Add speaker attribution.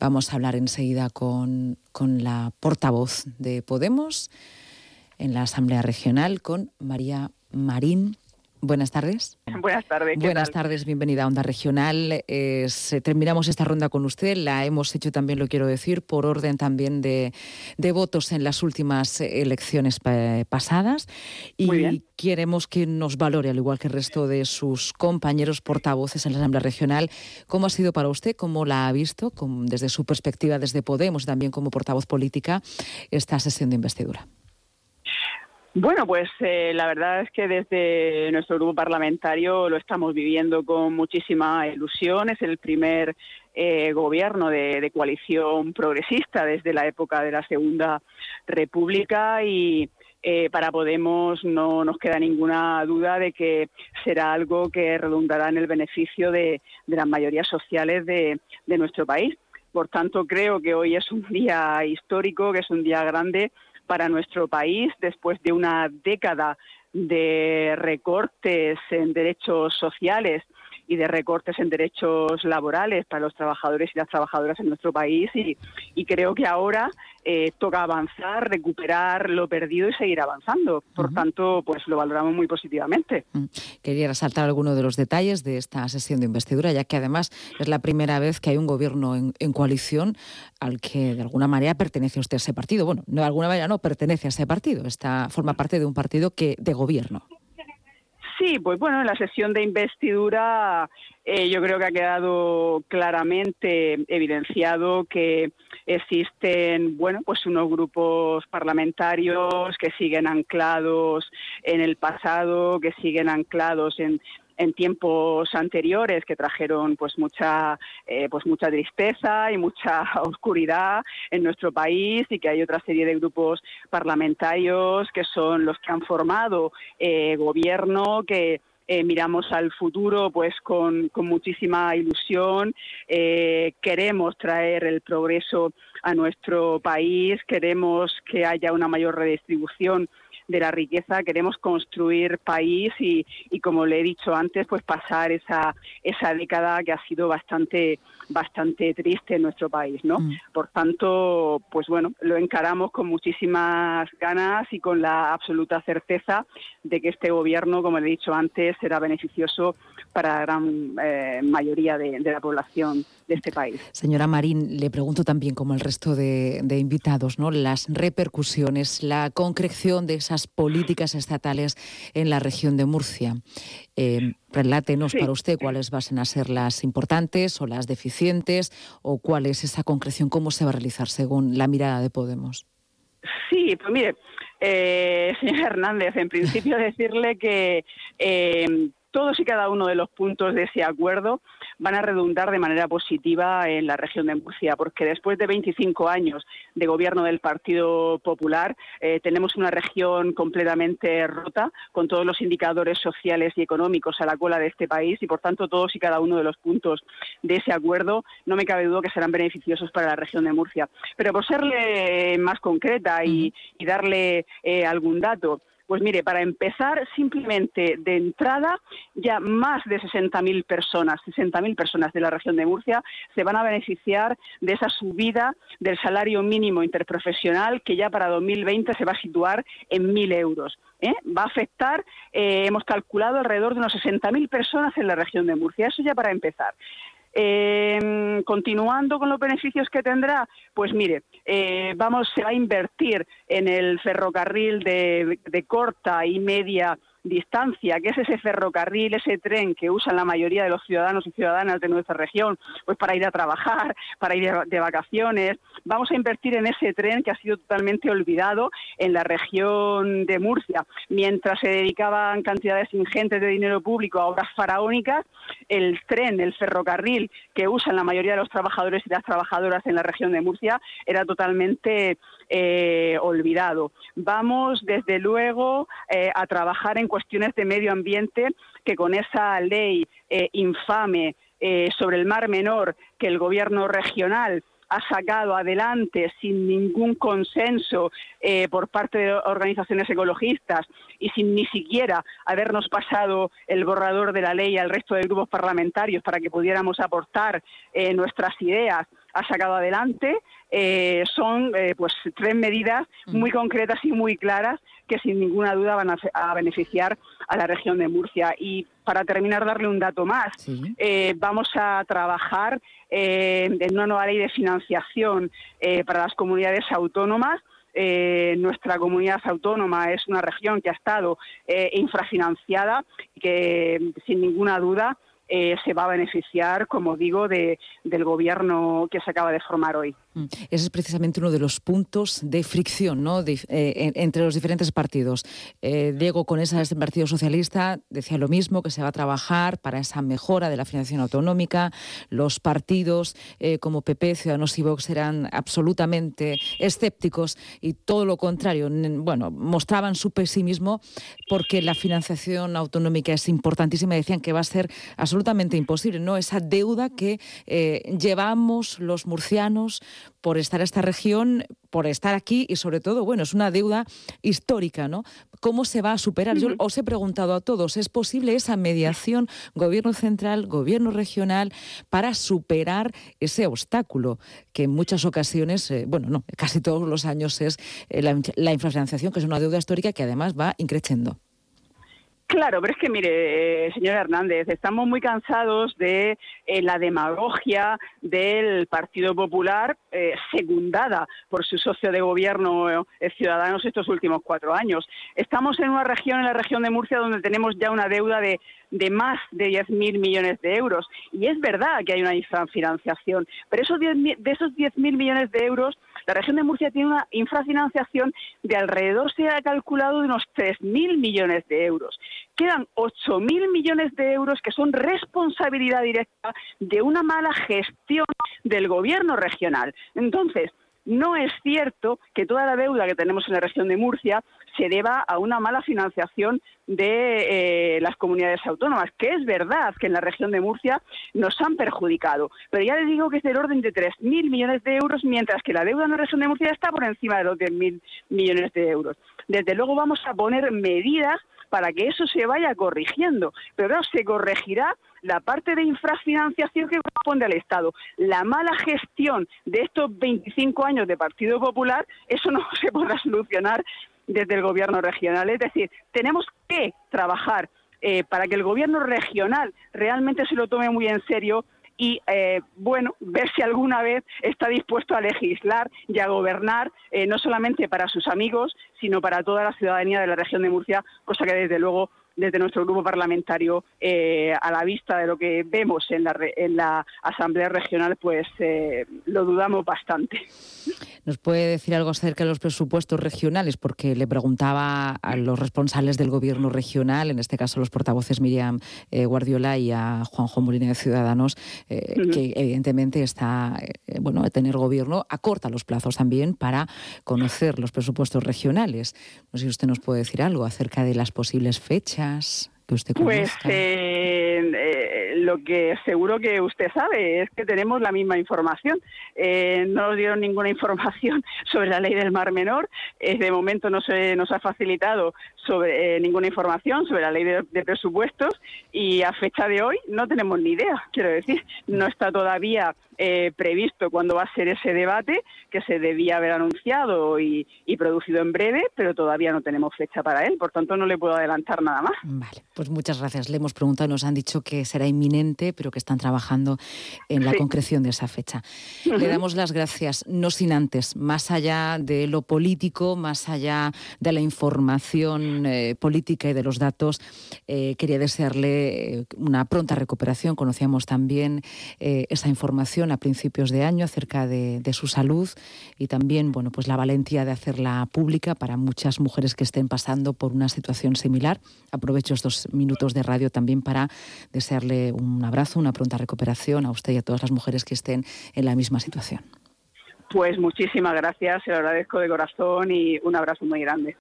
Speaker 1: Vamos a hablar enseguida con, con la portavoz de Podemos en la Asamblea Regional, con María Marín. Buenas tardes.
Speaker 2: Buenas tardes.
Speaker 1: Buenas tardes, bienvenida a Onda Regional. terminamos esta ronda con usted. La hemos hecho también, lo quiero decir, por orden también de, votos en las últimas elecciones pasadas. Y queremos que nos valore, al igual que el resto de sus compañeros portavoces en la Asamblea Regional, cómo ha sido para usted, cómo la ha visto, desde su perspectiva, desde Podemos, también como portavoz política, esta sesión de investidura.
Speaker 2: Bueno, pues eh, la verdad es que desde nuestro grupo parlamentario lo estamos viviendo con muchísima ilusión. Es el primer eh, gobierno de, coalición progresista desde la época de la Segunda República y eh, para Podemos no nos queda ninguna duda de que será algo que redundará en el beneficio de, las mayorías sociales de nuestro país. Por tanto, creo que hoy es un día histórico, que es un día grande para nuestro país después de una década de recortes en derechos sociales y de recortes en derechos laborales para los trabajadores y las trabajadoras en nuestro país y, creo que ahora eh, toca avanzar, recuperar lo perdido y seguir avanzando. Por tanto, pues lo valoramos muy positivamente. Mm.
Speaker 1: Quería resaltar algunos de los detalles de esta sesión de investidura, ya que además es la primera vez que hay un gobierno en, en coalición al que de alguna manera pertenece usted a ese partido. Bueno, de alguna manera no pertenece a ese partido, está, forma parte de un partido que de gobierno.
Speaker 2: Sí, pues bueno, en la sesión de investidura eh, yo creo que ha quedado claramente evidenciado que existen, bueno, pues unos grupos parlamentarios que siguen anclados en el pasado, que siguen anclados en en tiempos anteriores que trajeron pues mucha eh, pues mucha tristeza y mucha oscuridad en nuestro país y que hay otra serie de grupos parlamentarios que son los que han formado eh, gobierno que eh, miramos al futuro pues con, con muchísima ilusión, queremos traer el progreso a nuestro país, queremos que haya una mayor redistribución de la riqueza, queremos construir país y, y como le he dicho antes, pues pasar esa, esa década que ha sido bastante, bastante triste en nuestro país, ¿no? Mm. Por tanto, pues bueno, lo encaramos con muchísimas ganas y con la absoluta certeza de que este gobierno, como le he dicho antes, será beneficioso para la gran eh, mayoría de, la población de este país.
Speaker 1: Señora Marín, le pregunto también, como el resto de, invitados, ¿no? las repercusiones, la concreción de esas políticas estatales en la región de Murcia. Eh, relátenos para usted cuáles van a ser las importantes o las deficientes o cuál es esa concreción, cómo se va a realizar según la mirada de Podemos.
Speaker 2: Sí, pues mire, eh, señor Hernández, en principio decirle que eh, todos y cada uno de los puntos de ese acuerdo van a redundar de manera positiva en la región de Murcia, porque después de 25 años de gobierno del Partido Popular, eh, tenemos una región completamente rota, con todos los indicadores sociales y económicos a la cola de este país, y por tanto todos y cada uno de los puntos de ese acuerdo no me cabe duda que serán beneficiosos para la región de Murcia. Pero por serle más concreta y, darle eh, algún dato, pues mire, para empezar, simplemente de entrada, ya más de 60.000 personas, 60.000 personas de la región de Murcia se van a beneficiar de esa subida del salario mínimo interprofesional que ya para 2020 se va a situar en 1.000 euros. ¿eh? Va a afectar, eh, hemos calculado, alrededor de unos 60.000 personas en la región de Murcia. Eso ya para empezar. Eh, continuando con los beneficios que tendrá, pues mire, eh, vamos a invertir en el ferrocarril de, de corta y media distancia, que es ese ferrocarril, ese tren que usan la mayoría de los ciudadanos y ciudadanas de nuestra región, pues para ir a trabajar, para ir de vacaciones. Vamos a invertir en ese tren que ha sido totalmente olvidado en la región de Murcia. Mientras se dedicaban cantidades ingentes de dinero público a obras faraónicas, el tren, el ferrocarril que usan la mayoría de los trabajadores y las trabajadoras en la región de Murcia era totalmente eh, olvidado. Vamos, desde luego, eh, a trabajar en cuestiones de medio ambiente que con esa ley eh, infame eh, sobre el Mar Menor que el Gobierno regional ha sacado adelante sin ningún consenso eh, por parte de organizaciones ecologistas y sin ni siquiera habernos pasado el borrador de la ley al resto de grupos parlamentarios para que pudiéramos aportar nuestras ideas ha sacado adelante eh, son eh, pues tres medidas mm. muy concretas y muy claras que sin ninguna duda van a, beneficiar a la región de Murcia. Y para terminar, darle un dato más. Eh, vamos a trabajar en una nueva ley de financiación para las comunidades autónomas. nuestra comunidad autónoma es una región que ha estado infrafinanciada y que sin ninguna duda eh, se va a beneficiar, como digo, de, del gobierno que se acaba de formar hoy.
Speaker 1: Mm. Ese es precisamente uno de los puntos de fricción ¿no? Eh, entre los diferentes partidos. Eh, Diego, con ese Partido Socialista, decía lo mismo, que se va a trabajar para esa mejora de la financiación autonómica. Los partidos como PP, Ciudadanos y Vox eran absolutamente escépticos y todo lo contrario, bueno, mostraban su pesimismo porque la financiación autonómica es importantísima y decían que va a ser absolutamente imposible, ¿no? Esa deuda que eh, llevamos los murcianos por estar en esta región, por estar aquí y sobre todo, bueno, es una deuda histórica, ¿no? ¿Cómo se va a superar? Yo os he preguntado a todos, ¿es posible esa mediación gobierno central, gobierno regional para superar ese obstáculo que en muchas ocasiones, eh, bueno, no, casi todos los años es eh, la, la infrafinanciación, que es una deuda histórica que además va increciendo?
Speaker 2: Claro, pero es que mire, eh, señor Hernández, estamos muy cansados de eh, la demagogia del Partido Popular eh, secundada por su socio de gobierno Ciudadanos estos últimos cuatro años. Estamos en una región, en la región de Murcia, donde tenemos ya una deuda de, de más de 10.000 millones de euros. Y es verdad que hay una infrafinanciación, pero esos de esos 10.000 millones de euros, la región de Murcia tiene una infrafinanciación de alrededor, se ha calculado, de unos 3.000 millones de euros quedan 8.000 millones de euros que son responsabilidad directa de una mala gestión del gobierno regional. Entonces, no es cierto que toda la deuda que tenemos en la región de Murcia se deba a una mala financiación de eh, las comunidades autónomas, que es verdad que en la región de Murcia nos han perjudicado, pero ya les digo que es del orden de 3.000 millones de euros, mientras que la deuda en la región de Murcia está por encima de los 10.000 millones de euros. Desde luego vamos a poner medidas para que eso se vaya corrigiendo. Pero claro, se corregirá la parte de infrafinanciación que corresponde al Estado. La mala gestión de estos 25 años de Partido Popular, eso no se podrá solucionar desde el Gobierno regional. Es decir, tenemos que trabajar eh, para que el Gobierno regional realmente se lo tome muy en serio y, eh, bueno, ver si alguna vez está dispuesto a legislar y a gobernar, eh, no solamente para sus amigos, sino para toda la ciudadanía de la región de Murcia, cosa que desde luego desde nuestro grupo parlamentario, eh, a la vista de lo que vemos en la, en la Asamblea Regional, pues eh, lo dudamos bastante.
Speaker 1: ¿Nos puede decir algo acerca de los presupuestos regionales? Porque le preguntaba a los responsables del gobierno regional, en este caso los portavoces Miriam eh, Guardiola y a Juanjo Molina de Ciudadanos, que evidentemente está, bueno, tener gobierno acorta los plazos también para conocer los presupuestos regionales. No sé si usted nos puede decir algo acerca de las posibles fechas que usted
Speaker 2: Pues eh, eh, lo que seguro que usted sabe es que tenemos la misma información. Eh, no nos dieron ninguna información sobre la ley del Mar Menor. de momento no se nos ha facilitado sobre ninguna información sobre la ley de, presupuestos y a fecha de hoy no tenemos ni idea. Quiero decir, no está todavía previsto cuándo va a ser ese debate que se debía haber anunciado y, y, producido en breve, pero todavía no tenemos fecha para él. Por tanto, no le puedo adelantar nada más.
Speaker 1: Vale, pues muchas gracias. Le hemos preguntado, nos han dicho que será inminente, pero que están trabajando en la concreción de esa fecha. Le damos las gracias, no sin antes, más allá de lo político, más allá de la información eh, política y de los datos, eh, quería desearle eh, una pronta recuperación. Conocíamos también esa información a principios de año acerca de, de, su salud y también, bueno, pues la valentía de hacerla pública para muchas mujeres que estén pasando por una situación similar. Aprovecho estos minutos de radio también para desearle un abrazo, una pronta recuperación a usted y a todas las mujeres que estén en la misma situación.
Speaker 2: Pues muchísimas gracias, se lo agradezco de corazón y un abrazo muy grande.